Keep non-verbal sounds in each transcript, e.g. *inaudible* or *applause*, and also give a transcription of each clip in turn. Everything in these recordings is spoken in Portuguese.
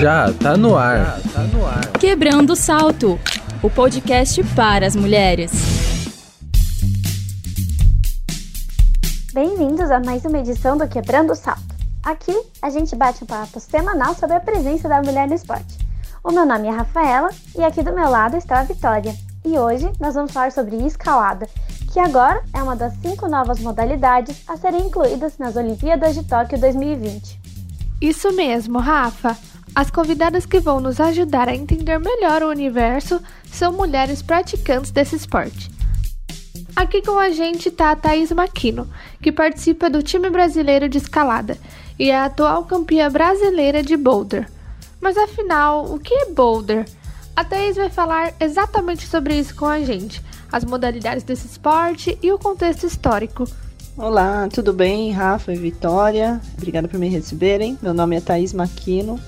Já tá no ar. tá no ar. Quebrando o salto, o podcast para as mulheres. Bem-vindos a mais uma edição do Quebrando o Salto. Aqui a gente bate um papo semanal sobre a presença da mulher no esporte. O meu nome é Rafaela e aqui do meu lado está a Vitória. E hoje nós vamos falar sobre escalada, que agora é uma das cinco novas modalidades a serem incluídas nas Olimpíadas de Tóquio 2020. Isso mesmo, Rafa. As convidadas que vão nos ajudar a entender melhor o universo são mulheres praticantes desse esporte. Aqui com a gente está a Thaís Maquino, que participa do time brasileiro de escalada e é a atual campeã brasileira de boulder. Mas afinal, o que é boulder? A Thaís vai falar exatamente sobre isso com a gente, as modalidades desse esporte e o contexto histórico. Olá, tudo bem? Rafa e Vitória, obrigada por me receberem. Meu nome é Thaís Maquino,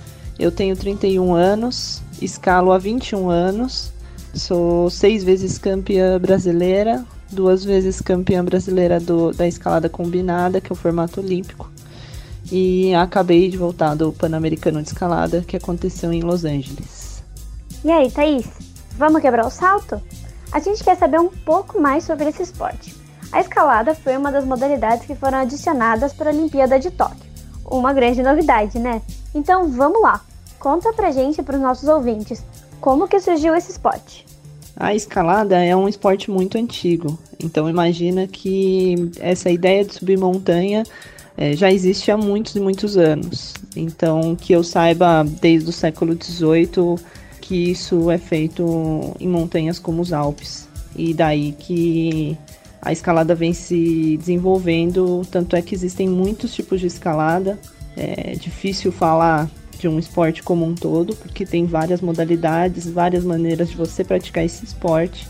eu tenho 31 anos, escalo há 21 anos, sou seis vezes campeã brasileira, duas vezes campeã brasileira do, da escalada combinada, que é o formato olímpico, e acabei de voltar do Pan-Americano de Escalada, que aconteceu em Los Angeles. E aí, Thaís, vamos quebrar o salto? A gente quer saber um pouco mais sobre esse esporte. A escalada foi uma das modalidades que foram adicionadas para a Olimpíada de Tóquio. Uma grande novidade, né? Então vamos lá! Conta pra gente e pros nossos ouvintes, como que surgiu esse esporte? A escalada é um esporte muito antigo, então imagina que essa ideia de subir montanha é, já existe há muitos e muitos anos. Então, que eu saiba desde o século XVIII que isso é feito em montanhas como os Alpes. E daí que a escalada vem se desenvolvendo, tanto é que existem muitos tipos de escalada. É difícil falar de um esporte como um todo, porque tem várias modalidades, várias maneiras de você praticar esse esporte.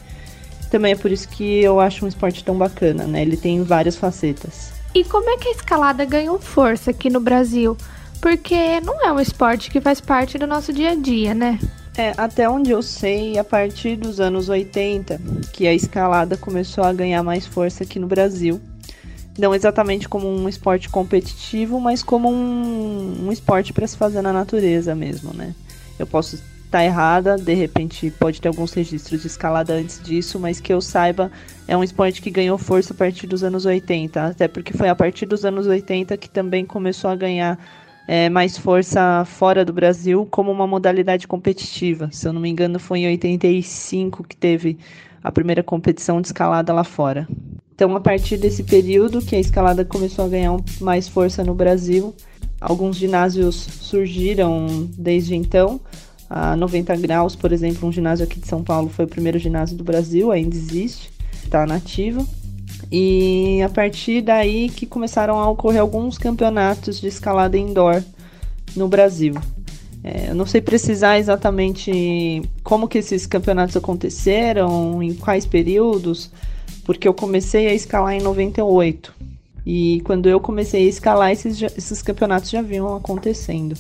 Também é por isso que eu acho um esporte tão bacana, né? Ele tem várias facetas. E como é que a escalada ganhou força aqui no Brasil? Porque não é um esporte que faz parte do nosso dia a dia, né? É, até onde eu sei, a partir dos anos 80, que a escalada começou a ganhar mais força aqui no Brasil não exatamente como um esporte competitivo, mas como um, um esporte para se fazer na natureza mesmo, né? Eu posso estar tá errada, de repente pode ter alguns registros de escalada antes disso, mas que eu saiba, é um esporte que ganhou força a partir dos anos 80, até porque foi a partir dos anos 80 que também começou a ganhar é, mais força fora do Brasil como uma modalidade competitiva. Se eu não me engano, foi em 85 que teve a primeira competição de escalada lá fora. Então, a partir desse período que a escalada começou a ganhar mais força no Brasil, alguns ginásios surgiram desde então. A 90 graus, por exemplo, um ginásio aqui de São Paulo foi o primeiro ginásio do Brasil, ainda existe, está nativo. E a partir daí que começaram a ocorrer alguns campeonatos de escalada indoor no Brasil. É, eu não sei precisar exatamente como que esses campeonatos aconteceram, em quais períodos, porque eu comecei a escalar em 98. E quando eu comecei a escalar, esses, esses campeonatos já vinham acontecendo.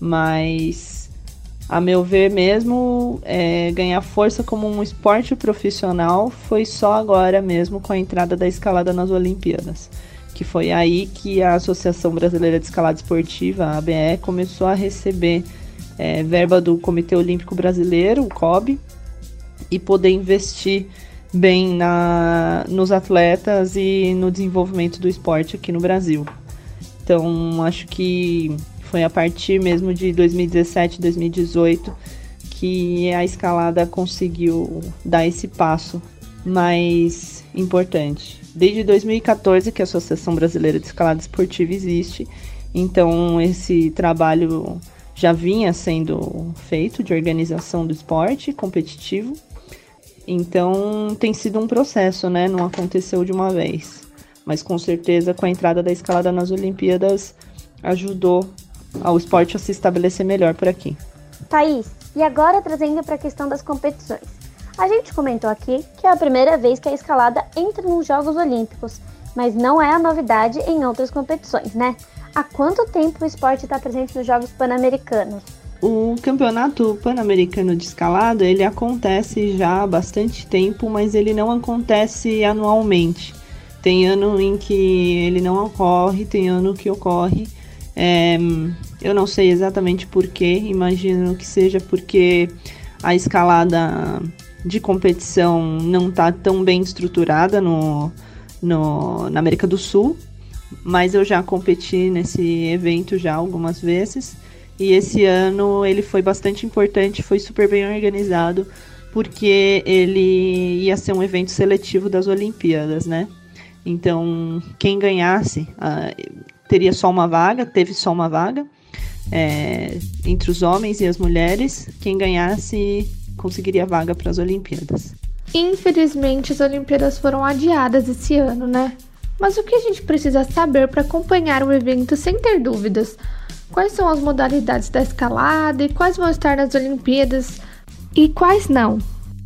Mas, a meu ver mesmo, é, ganhar força como um esporte profissional foi só agora mesmo com a entrada da escalada nas Olimpíadas. Que foi aí que a Associação Brasileira de Escalada Esportiva, a ABE, começou a receber é, verba do Comitê Olímpico Brasileiro, o COB, e poder investir bem na, nos atletas e no desenvolvimento do esporte aqui no Brasil. Então, acho que foi a partir mesmo de 2017, 2018 que a escalada conseguiu dar esse passo mais importante. Desde 2014 que a Associação Brasileira de Escalada Esportiva existe, então esse trabalho já vinha sendo feito de organização do esporte competitivo então tem sido um processo, né? Não aconteceu de uma vez. Mas com certeza com a entrada da escalada nas Olimpíadas ajudou ao esporte a se estabelecer melhor por aqui. Thaís, e agora trazendo para a questão das competições. A gente comentou aqui que é a primeira vez que a escalada entra nos Jogos Olímpicos, mas não é a novidade em outras competições, né? Há quanto tempo o esporte está presente nos Jogos Pan-Americanos? O campeonato pan-americano de escalada ele acontece já há bastante tempo, mas ele não acontece anualmente. Tem ano em que ele não ocorre, tem ano que ocorre. É, eu não sei exatamente porquê, imagino que seja porque a escalada de competição não está tão bem estruturada no, no, na América do Sul, mas eu já competi nesse evento já algumas vezes. E esse ano ele foi bastante importante, foi super bem organizado, porque ele ia ser um evento seletivo das Olimpíadas, né? Então, quem ganhasse uh, teria só uma vaga, teve só uma vaga é, entre os homens e as mulheres. Quem ganhasse conseguiria vaga para as Olimpíadas. Infelizmente, as Olimpíadas foram adiadas esse ano, né? Mas o que a gente precisa saber para acompanhar o evento sem ter dúvidas? Quais são as modalidades da escalada e quais vão estar nas Olimpíadas e quais não?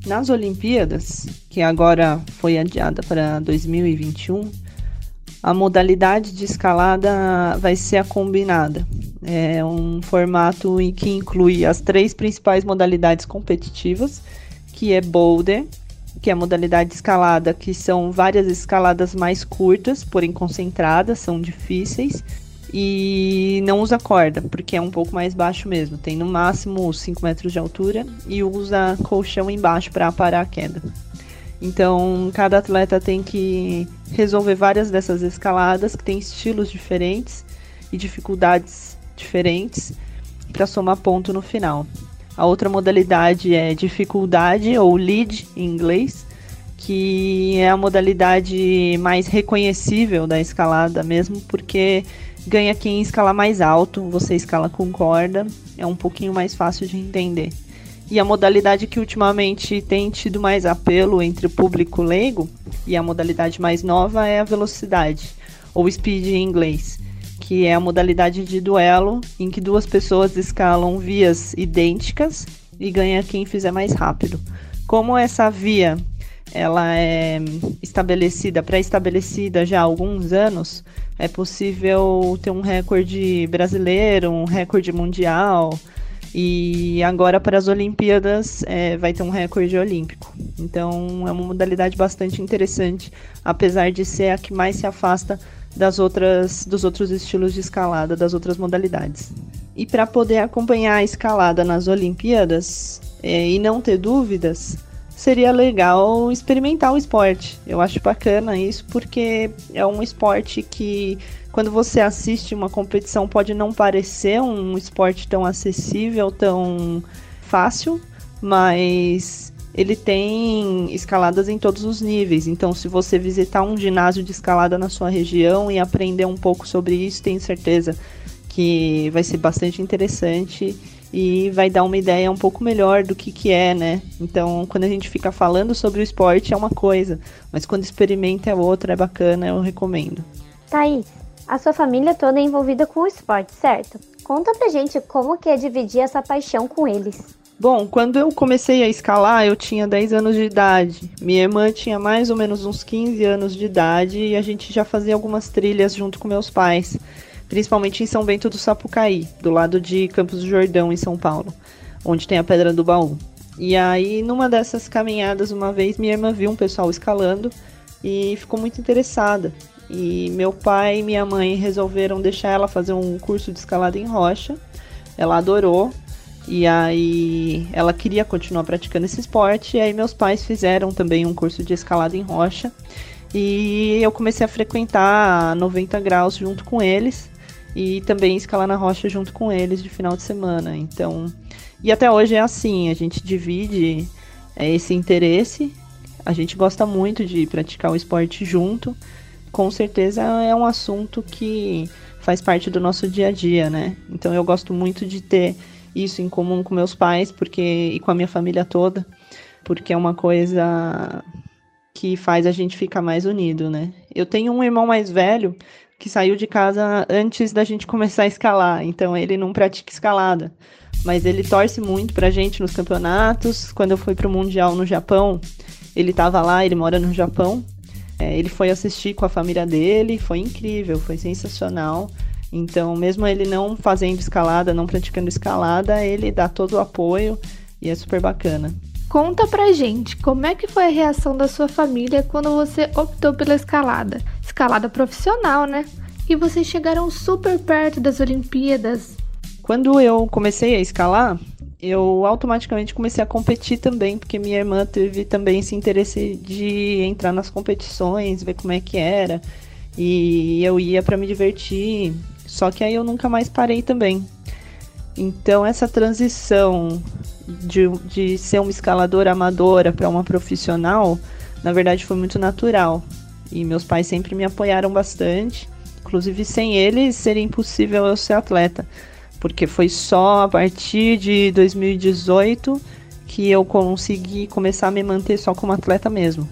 Nas Olimpíadas, que agora foi adiada para 2021, a modalidade de escalada vai ser a combinada. É um formato em que inclui as três principais modalidades competitivas, que é boulder, que é a modalidade de escalada, que são várias escaladas mais curtas, porém concentradas, são difíceis, e não usa corda, porque é um pouco mais baixo mesmo. Tem no máximo 5 metros de altura e usa colchão embaixo para parar a queda. Então, cada atleta tem que resolver várias dessas escaladas que têm estilos diferentes e dificuldades diferentes para somar ponto no final. A outra modalidade é dificuldade ou lead em inglês, que é a modalidade mais reconhecível da escalada mesmo, porque ganha quem escala mais alto, você escala com corda, é um pouquinho mais fácil de entender. E a modalidade que ultimamente tem tido mais apelo entre o público leigo, e a modalidade mais nova é a velocidade, ou speed em inglês, que é a modalidade de duelo em que duas pessoas escalam vias idênticas e ganha quem fizer mais rápido. Como essa via ela é estabelecida, pré-estabelecida já há alguns anos, é possível ter um recorde brasileiro, um recorde mundial, e agora para as Olimpíadas é, vai ter um recorde olímpico. Então é uma modalidade bastante interessante, apesar de ser a que mais se afasta das outras, dos outros estilos de escalada, das outras modalidades. E para poder acompanhar a escalada nas Olimpíadas é, e não ter dúvidas, seria legal experimentar o esporte. Eu acho bacana isso porque é um esporte que quando você assiste uma competição pode não parecer um esporte tão acessível, tão fácil, mas ele tem escaladas em todos os níveis. Então, se você visitar um ginásio de escalada na sua região e aprender um pouco sobre isso, tenho certeza que vai ser bastante interessante e vai dar uma ideia um pouco melhor do que, que é, né? Então, quando a gente fica falando sobre o esporte é uma coisa, mas quando experimenta é outra, é bacana, eu recomendo. Thaís, a sua família toda é envolvida com o esporte, certo? Conta pra gente como que é dividir essa paixão com eles. Bom, quando eu comecei a escalar, eu tinha 10 anos de idade. Minha irmã tinha mais ou menos uns 15 anos de idade e a gente já fazia algumas trilhas junto com meus pais principalmente em São Bento do Sapucaí, do lado de Campos do Jordão, em São Paulo, onde tem a Pedra do Baú. E aí, numa dessas caminhadas, uma vez, minha irmã viu um pessoal escalando e ficou muito interessada. E meu pai e minha mãe resolveram deixar ela fazer um curso de escalada em rocha. Ela adorou. E aí ela queria continuar praticando esse esporte. E aí meus pais fizeram também um curso de escalada em rocha. E eu comecei a frequentar 90 graus junto com eles e também escalar na rocha junto com eles de final de semana. Então, e até hoje é assim, a gente divide é, esse interesse, a gente gosta muito de praticar o esporte junto. Com certeza é um assunto que faz parte do nosso dia a dia, né? Então eu gosto muito de ter isso em comum com meus pais, porque e com a minha família toda, porque é uma coisa que faz a gente ficar mais unido, né? Eu tenho um irmão mais velho que saiu de casa antes da gente começar a escalar, então ele não pratica escalada. Mas ele torce muito pra gente nos campeonatos. Quando eu fui pro Mundial no Japão, ele tava lá, ele mora no Japão. É, ele foi assistir com a família dele, foi incrível, foi sensacional. Então, mesmo ele não fazendo escalada, não praticando escalada, ele dá todo o apoio e é super bacana. Conta pra gente como é que foi a reação da sua família quando você optou pela escalada. Escalada profissional, né? e vocês chegaram super perto das Olimpíadas. Quando eu comecei a escalar, eu automaticamente comecei a competir também, porque minha irmã teve também esse interesse de entrar nas competições, ver como é que era. E eu ia para me divertir. Só que aí eu nunca mais parei também. Então essa transição de, de ser uma escaladora amadora para uma profissional, na verdade foi muito natural. E meus pais sempre me apoiaram bastante. Inclusive, sem eles seria impossível eu ser atleta. Porque foi só a partir de 2018 que eu consegui começar a me manter só como atleta mesmo.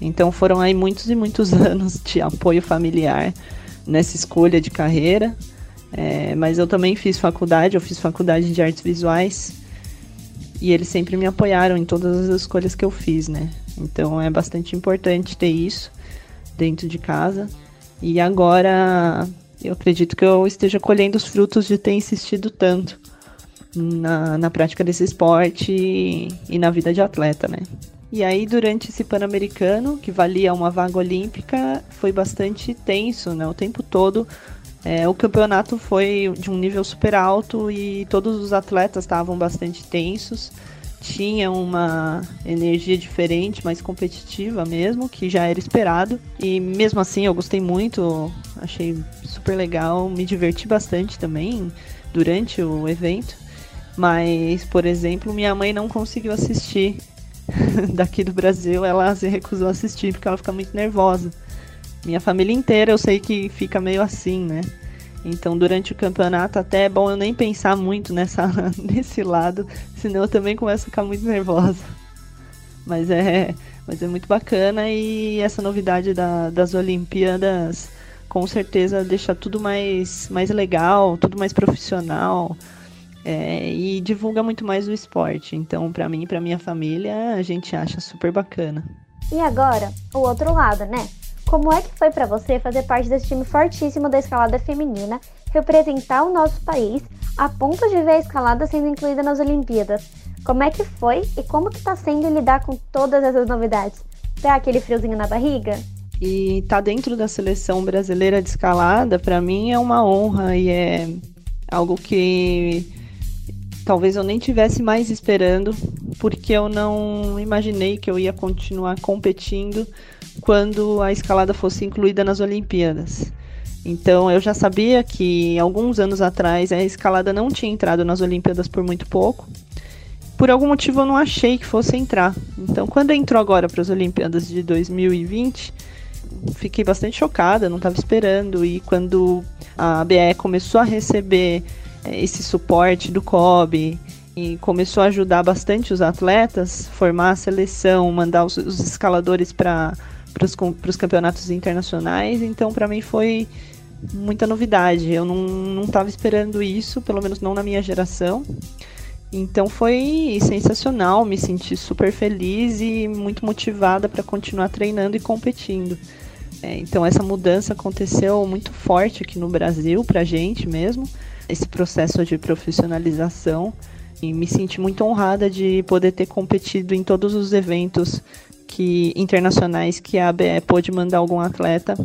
Então foram aí muitos e muitos *laughs* anos de apoio familiar nessa escolha de carreira. É, mas eu também fiz faculdade, eu fiz faculdade de artes visuais e eles sempre me apoiaram em todas as escolhas que eu fiz, né? Então é bastante importante ter isso dentro de casa. E agora eu acredito que eu esteja colhendo os frutos de ter insistido tanto na, na prática desse esporte e, e na vida de atleta, né? E aí, durante esse Pan-Americano, que valia uma vaga olímpica, foi bastante tenso, né? O tempo todo. É, o campeonato foi de um nível super alto e todos os atletas estavam bastante tensos tinha uma energia diferente, mais competitiva mesmo, que já era esperado. E mesmo assim eu gostei muito, achei super legal, me diverti bastante também durante o evento. Mas, por exemplo, minha mãe não conseguiu assistir *laughs* daqui do Brasil, ela se recusou a assistir porque ela fica muito nervosa. Minha família inteira eu sei que fica meio assim, né? Então, durante o campeonato, até é bom eu nem pensar muito nessa, *laughs* nesse lado, senão eu também começo a ficar muito nervosa. Mas é, mas é muito bacana e essa novidade da, das Olimpíadas com certeza deixa tudo mais, mais legal, tudo mais profissional é, e divulga muito mais o esporte. Então, para mim e para minha família, a gente acha super bacana. E agora, o outro lado, né? Como é que foi para você fazer parte desse time fortíssimo da escalada feminina, representar o nosso país a ponto de ver a escalada sendo incluída nas Olimpíadas? Como é que foi e como que tá sendo lidar com todas essas novidades? Dá aquele friozinho na barriga? E tá dentro da seleção brasileira de escalada, para mim é uma honra e é algo que talvez eu nem tivesse mais esperando, porque eu não imaginei que eu ia continuar competindo quando a escalada fosse incluída nas Olimpíadas. Então eu já sabia que alguns anos atrás a escalada não tinha entrado nas Olimpíadas por muito pouco. Por algum motivo eu não achei que fosse entrar. Então quando entrou agora para as Olimpíadas de 2020, fiquei bastante chocada, não estava esperando. E quando a BE começou a receber eh, esse suporte do COB e começou a ajudar bastante os atletas, formar a seleção, mandar os, os escaladores para para os campeonatos internacionais, então para mim foi muita novidade. Eu não estava esperando isso, pelo menos não na minha geração. Então foi sensacional, me senti super feliz e muito motivada para continuar treinando e competindo. É, então essa mudança aconteceu muito forte aqui no Brasil para a gente mesmo, esse processo de profissionalização e me senti muito honrada de poder ter competido em todos os eventos que internacionais que a ABE pôde mandar algum atleta.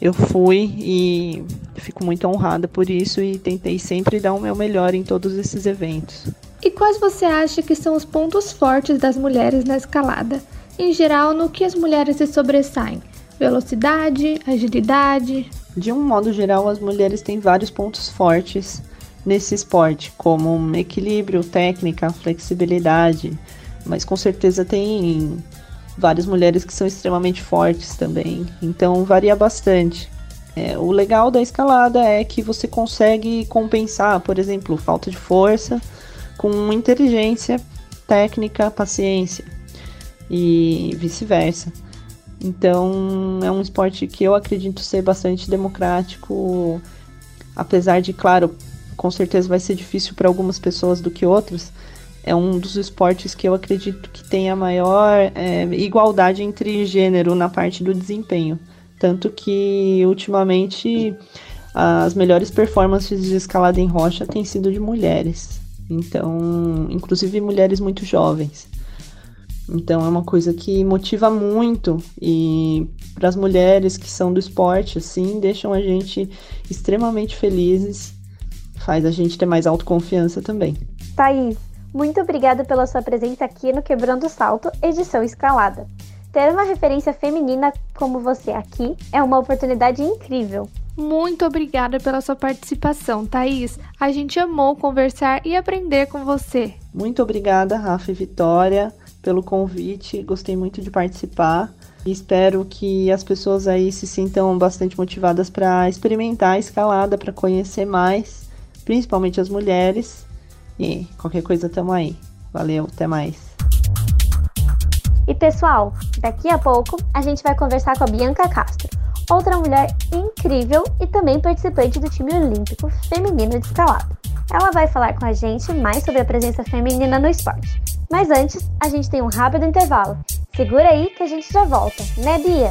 Eu fui e fico muito honrada por isso e tentei sempre dar o meu melhor em todos esses eventos. E quais você acha que são os pontos fortes das mulheres na escalada? Em geral, no que as mulheres se sobressaem? Velocidade, agilidade? De um modo geral, as mulheres têm vários pontos fortes nesse esporte, como equilíbrio, técnica, flexibilidade, mas com certeza tem várias mulheres que são extremamente fortes também. Então varia bastante. É, o legal da escalada é que você consegue compensar, por exemplo, falta de força com inteligência, técnica, paciência e vice-versa. Então é um esporte que eu acredito ser bastante democrático, apesar de, claro, com certeza vai ser difícil para algumas pessoas do que outras, é um dos esportes que eu acredito que tem a maior é, igualdade entre gênero na parte do desempenho. Tanto que ultimamente as melhores performances de escalada em rocha têm sido de mulheres. Então, inclusive mulheres muito jovens. Então é uma coisa que motiva muito e para as mulheres que são do esporte, assim, deixam a gente extremamente felizes, faz a gente ter mais autoconfiança também. Thaís, muito obrigada pela sua presença aqui no Quebrando o Salto, edição escalada. Ter uma referência feminina como você aqui é uma oportunidade incrível. Muito obrigada pela sua participação, Thaís. A gente amou conversar e aprender com você. Muito obrigada, Rafa e Vitória, pelo convite. Gostei muito de participar. Espero que as pessoas aí se sintam bastante motivadas para experimentar a escalada, para conhecer mais, principalmente as mulheres. E qualquer coisa, tamo aí. Valeu, até mais. E pessoal, daqui a pouco a gente vai conversar com a Bianca Castro outra mulher incrível e também participante do time olímpico feminino de escalada. Ela vai falar com a gente mais sobre a presença feminina no esporte. Mas antes, a gente tem um rápido intervalo. Segura aí que a gente já volta, né, Bia?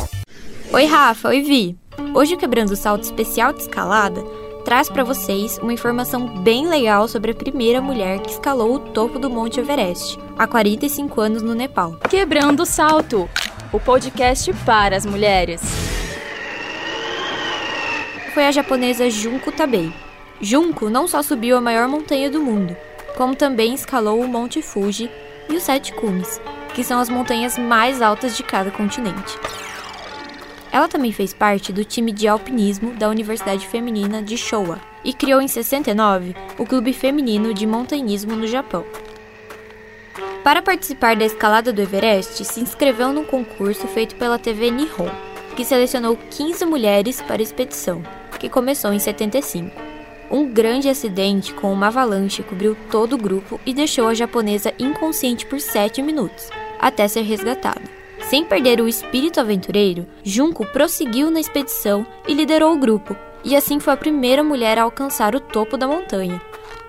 Oi, Rafa. Oi, Vi. Hoje o Quebrando o Salto Especial de Escalada traz para vocês uma informação bem legal sobre a primeira mulher que escalou o topo do Monte Everest, há 45 anos no Nepal. Quebrando o Salto, o podcast para as mulheres foi a japonesa Junko Tabei. Junko não só subiu a maior montanha do mundo, como também escalou o Monte Fuji e os Sete Cumes, que são as montanhas mais altas de cada continente. Ela também fez parte do time de alpinismo da Universidade Feminina de Showa e criou em 69 o Clube Feminino de Montanhismo no Japão. Para participar da escalada do Everest, se inscreveu num concurso feito pela TV Nihon, que selecionou 15 mulheres para a expedição que começou em 75. Um grande acidente com uma avalanche cobriu todo o grupo e deixou a japonesa inconsciente por 7 minutos, até ser resgatada. Sem perder o espírito aventureiro, Junko prosseguiu na expedição e liderou o grupo, e assim foi a primeira mulher a alcançar o topo da montanha.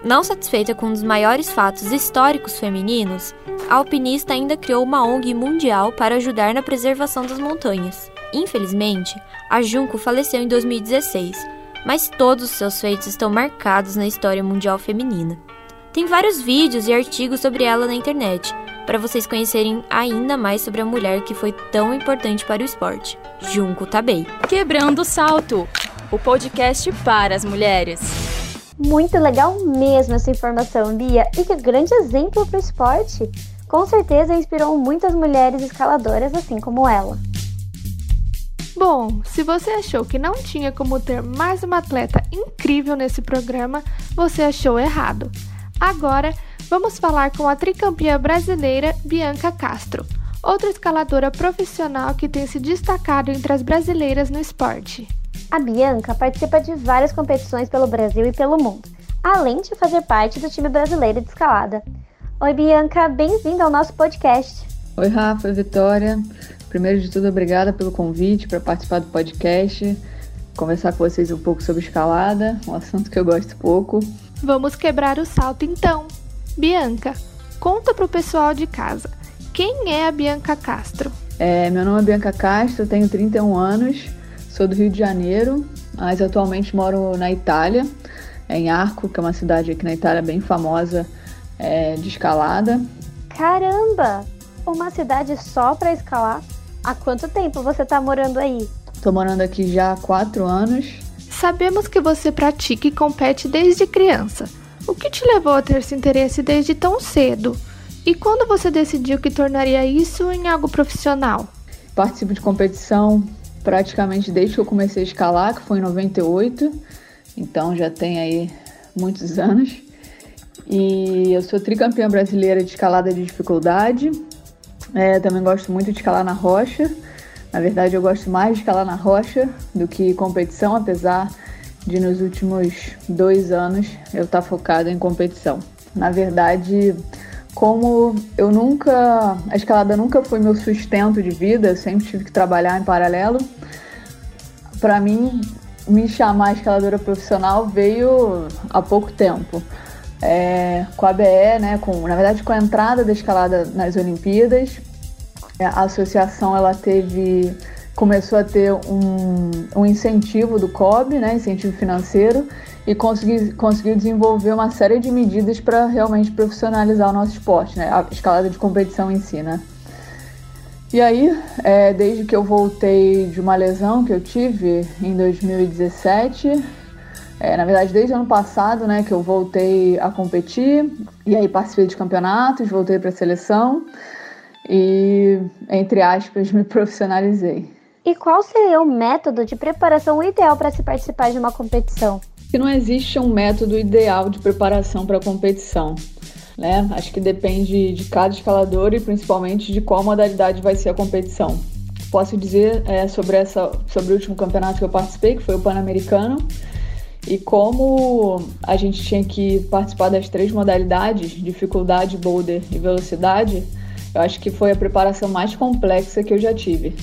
Não satisfeita com um dos maiores fatos históricos femininos, a alpinista ainda criou uma ONG mundial para ajudar na preservação das montanhas. Infelizmente, a Junko faleceu em 2016, mas todos os seus feitos estão marcados na história mundial feminina. Tem vários vídeos e artigos sobre ela na internet, para vocês conhecerem ainda mais sobre a mulher que foi tão importante para o esporte, Junko Tabei. Quebrando o Salto, o podcast para as mulheres. Muito legal mesmo essa informação, Bia, e que grande exemplo para o esporte. Com certeza inspirou muitas mulheres escaladoras assim como ela. Bom, se você achou que não tinha como ter mais uma atleta incrível nesse programa, você achou errado. Agora, vamos falar com a tricampeã brasileira Bianca Castro, outra escaladora profissional que tem se destacado entre as brasileiras no esporte. A Bianca participa de várias competições pelo Brasil e pelo mundo, além de fazer parte do time brasileiro de escalada. Oi, Bianca, bem-vinda ao nosso podcast. Oi, Rafa, Vitória. Primeiro de tudo, obrigada pelo convite para participar do podcast, conversar com vocês um pouco sobre escalada, um assunto que eu gosto pouco. Vamos quebrar o salto então. Bianca, conta para o pessoal de casa, quem é a Bianca Castro? É, meu nome é Bianca Castro, tenho 31 anos, sou do Rio de Janeiro, mas atualmente moro na Itália, em Arco, que é uma cidade aqui na Itália bem famosa é, de escalada. Caramba! Uma cidade só para escalar? Há quanto tempo você está morando aí? Estou morando aqui já há quatro anos. Sabemos que você pratica e compete desde criança. O que te levou a ter esse interesse desde tão cedo? E quando você decidiu que tornaria isso em algo profissional? Participo de competição praticamente desde que eu comecei a escalar, que foi em 98. Então já tem aí muitos *laughs* anos. E eu sou tricampeã brasileira de escalada de dificuldade, é, também gosto muito de escalar na rocha. Na verdade, eu gosto mais de escalar na rocha do que competição, apesar nos últimos dois anos eu estar tá focada em competição. Na verdade, como eu nunca. A escalada nunca foi meu sustento de vida, eu sempre tive que trabalhar em paralelo. Para mim, me chamar escaladora profissional veio há pouco tempo é, com a BE, né, com, na verdade com a entrada da escalada nas Olimpíadas, a associação ela teve começou a ter um, um incentivo do COB, né, incentivo financeiro, e conseguiu, conseguiu desenvolver uma série de medidas para realmente profissionalizar o nosso esporte, né, a escalada de competição em si, né. E aí, é, desde que eu voltei de uma lesão que eu tive em 2017, é, na verdade desde o ano passado, né, que eu voltei a competir, e aí participei de campeonatos, voltei para a seleção e, entre aspas, *laughs* me profissionalizei. E qual seria o método de preparação ideal para se participar de uma competição? Que não existe um método ideal de preparação para a competição né? Acho que depende de cada escalador e principalmente de qual modalidade vai ser a competição. Posso dizer é, sobre, essa, sobre o último campeonato que eu participei, que foi o Pan-Americano, e como a gente tinha que participar das três modalidades, dificuldade, boulder e velocidade, eu acho que foi a preparação mais complexa que eu já tive.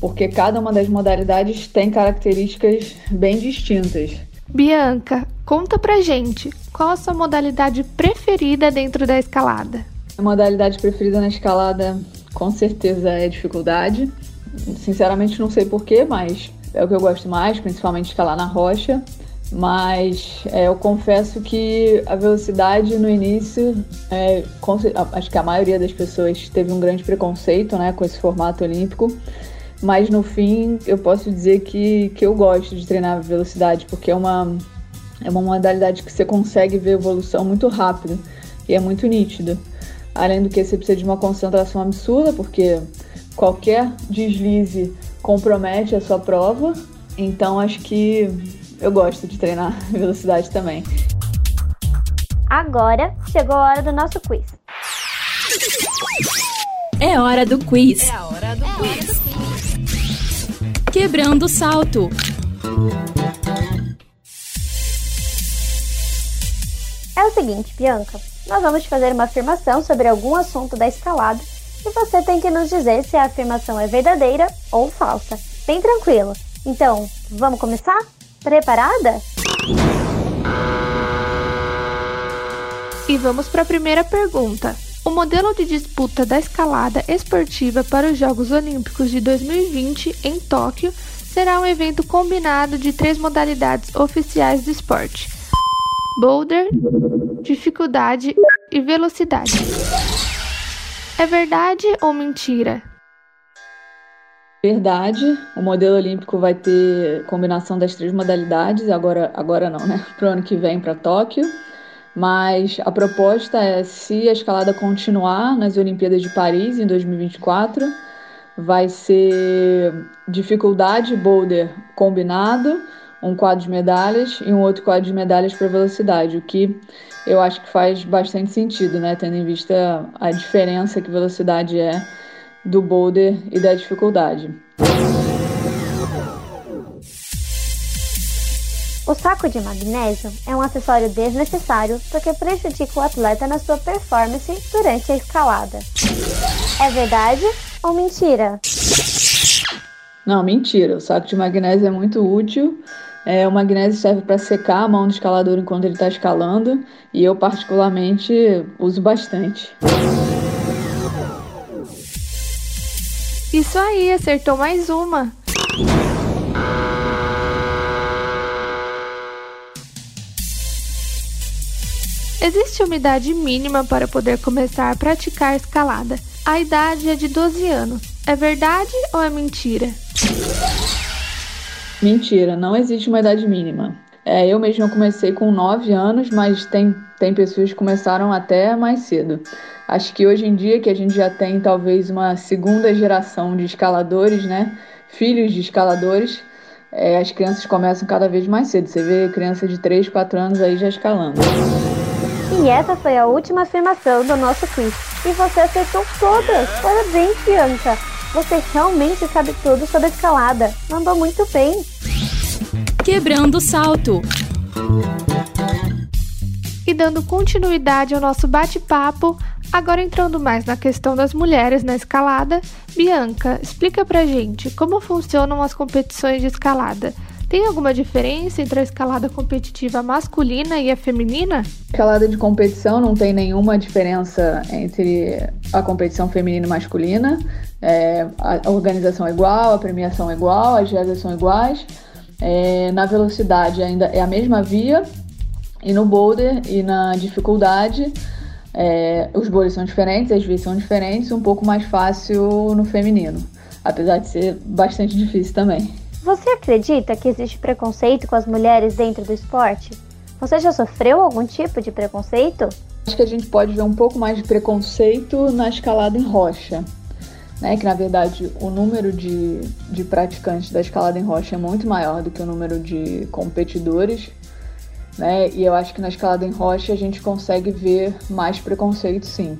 Porque cada uma das modalidades tem características bem distintas. Bianca, conta pra gente, qual a sua modalidade preferida dentro da escalada? A modalidade preferida na escalada, com certeza, é dificuldade. Sinceramente, não sei porquê, mas é o que eu gosto mais, principalmente escalar na rocha. Mas é, eu confesso que a velocidade no início, é, acho que a maioria das pessoas teve um grande preconceito né, com esse formato olímpico. Mas no fim, eu posso dizer que, que eu gosto de treinar velocidade, porque é uma, é uma modalidade que você consegue ver evolução muito rápido e é muito nítido. Além do que você precisa de uma concentração absurda, porque qualquer deslize compromete a sua prova. Então acho que eu gosto de treinar *laughs* velocidade também. Agora chegou a hora do nosso quiz. É hora do quiz. É a hora do é quiz. Quebrando o salto. É o seguinte, Bianca. Nós vamos fazer uma afirmação sobre algum assunto da escalada e você tem que nos dizer se a afirmação é verdadeira ou falsa. Bem tranquilo. Então, vamos começar? Preparada? E vamos para a primeira pergunta. O modelo de disputa da escalada esportiva para os Jogos Olímpicos de 2020 em Tóquio será um evento combinado de três modalidades oficiais do esporte: boulder, dificuldade e velocidade. É verdade ou mentira? Verdade. O modelo olímpico vai ter combinação das três modalidades, agora, agora não, né? Para o ano que vem para Tóquio. Mas a proposta é, se a escalada continuar nas Olimpíadas de Paris em 2024, vai ser dificuldade boulder combinado, um quadro de medalhas e um outro quadro de medalhas para velocidade, o que eu acho que faz bastante sentido, né, tendo em vista a diferença que velocidade é do boulder e da dificuldade. O saco de magnésio é um acessório desnecessário porque prejudica o atleta na sua performance durante a escalada. É verdade ou mentira? Não, mentira. O saco de magnésio é muito útil. É, o magnésio serve para secar a mão do escalador enquanto ele está escalando e eu, particularmente, uso bastante. Isso aí, acertou mais uma. Existe uma idade mínima para poder começar a praticar escalada. A idade é de 12 anos. É verdade ou é mentira? Mentira, não existe uma idade mínima. É, eu mesma comecei com 9 anos, mas tem, tem pessoas que começaram até mais cedo. Acho que hoje em dia que a gente já tem talvez uma segunda geração de escaladores, né? Filhos de escaladores, é, as crianças começam cada vez mais cedo. Você vê criança de 3, 4 anos aí já escalando. E essa foi a última afirmação do nosso quiz. E você acertou todas! Parabéns, Bianca! Você realmente sabe tudo sobre escalada. Mandou muito bem! Quebrando o salto. E dando continuidade ao nosso bate-papo, agora entrando mais na questão das mulheres na escalada, Bianca, explica pra gente como funcionam as competições de escalada. Tem alguma diferença entre a escalada competitiva masculina e a feminina? Escalada de competição não tem nenhuma diferença entre a competição feminina e masculina. É, a organização é igual, a premiação é igual, as regras são iguais. É, na velocidade ainda é a mesma via. E no boulder e na dificuldade É, os bolos são diferentes, as vezes são diferentes, um pouco mais fácil no feminino, apesar de ser bastante difícil também. Você acredita que existe preconceito com as mulheres dentro do esporte? Você já sofreu algum tipo de preconceito? Acho que a gente pode ver um pouco mais de preconceito na escalada em rocha. Né, que na verdade o número de, de praticantes da escalada em rocha é muito maior do que o número de competidores. Né, e eu acho que na escalada em rocha a gente consegue ver mais preconceito sim.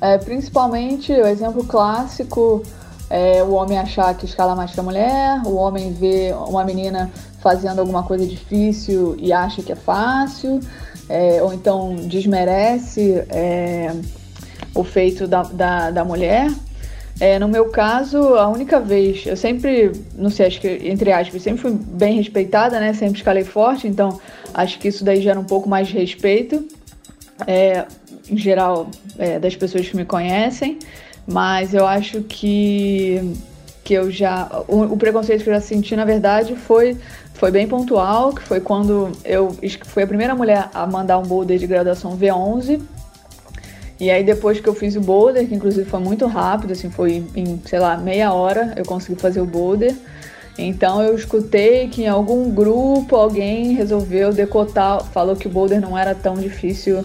É, principalmente o exemplo clássico é o homem achar que escala mais que a mulher, o homem vê uma menina fazendo alguma coisa difícil e acha que é fácil, é, ou então desmerece é, o feito da, da, da mulher. É, no meu caso, a única vez, eu sempre, não sei, acho que entre aspas, sempre fui bem respeitada, né? Sempre escalei forte, então acho que isso daí gera um pouco mais de respeito, é, em geral, é, das pessoas que me conhecem, mas eu acho que, que eu já. O, o preconceito que eu já senti, na verdade, foi foi bem pontual, que foi quando eu fui a primeira mulher a mandar um boulder de graduação V11. E aí depois que eu fiz o boulder, que inclusive foi muito rápido, assim, foi em, sei lá, meia hora eu consegui fazer o boulder. Então eu escutei que em algum grupo alguém resolveu decotar, falou que o boulder não era tão difícil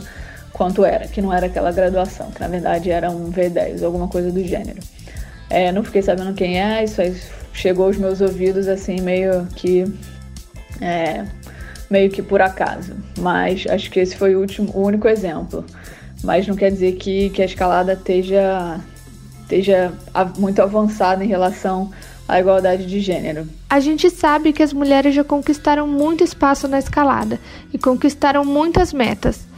quanto era, que não era aquela graduação, que na verdade era um V10, alguma coisa do gênero. É, não fiquei sabendo quem é, isso aí chegou aos meus ouvidos assim meio que é, meio que por acaso. Mas acho que esse foi o, último, o único exemplo. Mas não quer dizer que, que a escalada esteja, esteja muito avançada em relação à igualdade de gênero. A gente sabe que as mulheres já conquistaram muito espaço na escalada e conquistaram muitas metas.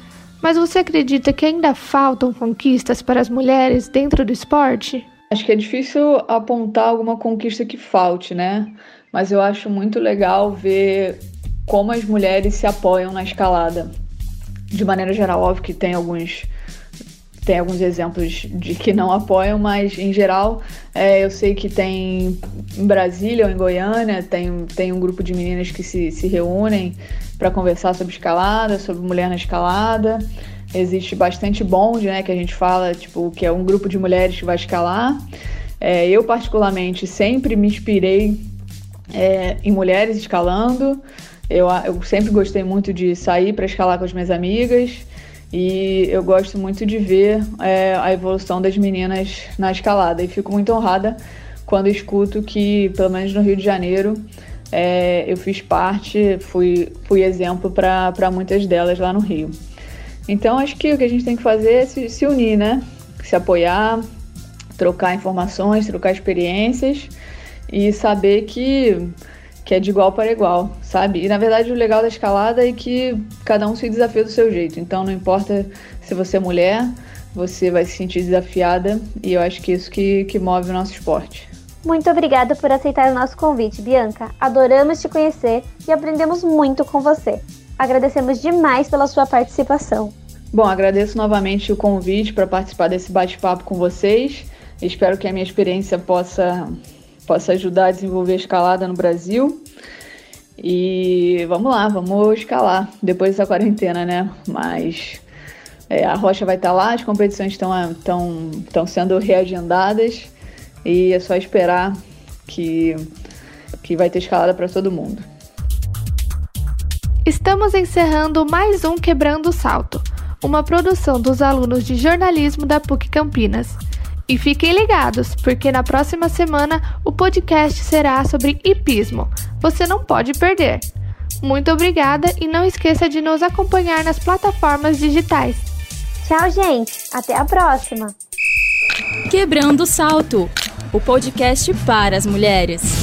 Mas você acredita que ainda faltam conquistas para as mulheres dentro do esporte? Acho que é difícil apontar alguma conquista que falte, né? mas eu acho muito legal ver como as mulheres se apoiam na escalada. De maneira geral, óbvio que tem alguns tem alguns exemplos de que não apoiam, mas em geral é, eu sei que tem em Brasília ou em Goiânia tem, tem um grupo de meninas que se, se reúnem para conversar sobre escalada, sobre mulher na escalada. Existe bastante bonde, né, que a gente fala, tipo, que é um grupo de mulheres que vai escalar. É, eu, particularmente, sempre me inspirei é, em mulheres escalando. Eu, eu sempre gostei muito de sair para escalar com as minhas amigas e eu gosto muito de ver é, a evolução das meninas na escalada e fico muito honrada quando escuto que, pelo menos no Rio de Janeiro, é, eu fiz parte, fui, fui exemplo para muitas delas lá no Rio. Então acho que o que a gente tem que fazer é se, se unir, né? Se apoiar, trocar informações, trocar experiências e saber que, que é de igual para igual, sabe? E na verdade o legal da escalada é que cada um se desafia do seu jeito. Então não importa se você é mulher, você vai se sentir desafiada e eu acho que é isso que, que move o nosso esporte. Muito obrigada por aceitar o nosso convite, Bianca. Adoramos te conhecer e aprendemos muito com você. Agradecemos demais pela sua participação. Bom, agradeço novamente o convite para participar desse bate-papo com vocês. Espero que a minha experiência possa possa ajudar a desenvolver a escalada no Brasil. E vamos lá, vamos escalar depois dessa quarentena, né? Mas é, a rocha vai estar lá, as competições estão sendo reagendadas e é só esperar que, que vai ter escalada para todo mundo. Estamos encerrando mais um Quebrando o Salto, uma produção dos alunos de jornalismo da PUC Campinas. E fiquem ligados, porque na próxima semana o podcast será sobre hipismo. Você não pode perder. Muito obrigada e não esqueça de nos acompanhar nas plataformas digitais. Tchau, gente. Até a próxima. Quebrando o Salto o podcast para as mulheres.